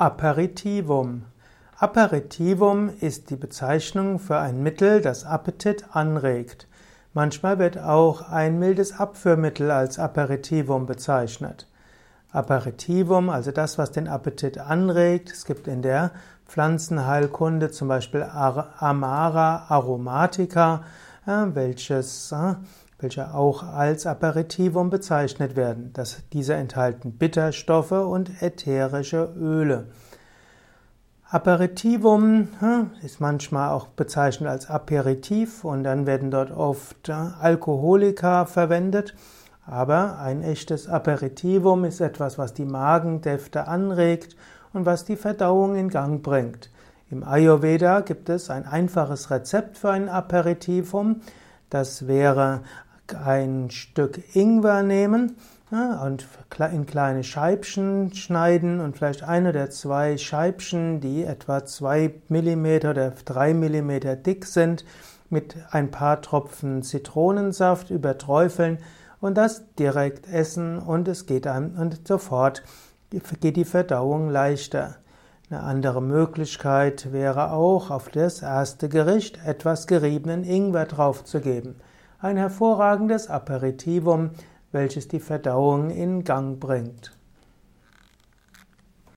Aperitivum. Aperitivum ist die Bezeichnung für ein Mittel, das Appetit anregt. Manchmal wird auch ein mildes Abführmittel als Aperitivum bezeichnet. Aperitivum, also das, was den Appetit anregt. Es gibt in der Pflanzenheilkunde zum Beispiel Amara aromatica, welches äh, welche auch als Aperitivum bezeichnet werden. Das, diese enthalten Bitterstoffe und ätherische Öle. Aperitivum hm, ist manchmal auch bezeichnet als Aperitif und dann werden dort oft äh, Alkoholika verwendet. Aber ein echtes Aperitivum ist etwas, was die Magendäfte anregt und was die Verdauung in Gang bringt. Im Ayurveda gibt es ein einfaches Rezept für ein Aperitivum. Das wäre ein Stück Ingwer nehmen und in kleine Scheibchen schneiden und vielleicht ein oder zwei Scheibchen, die etwa zwei Millimeter oder drei Millimeter dick sind, mit ein paar Tropfen Zitronensaft überträufeln und das direkt essen und es geht einem und sofort geht die Verdauung leichter. Eine andere Möglichkeit wäre auch, auf das erste Gericht etwas geriebenen Ingwer draufzugeben ein hervorragendes Aperitivum, welches die Verdauung in Gang bringt.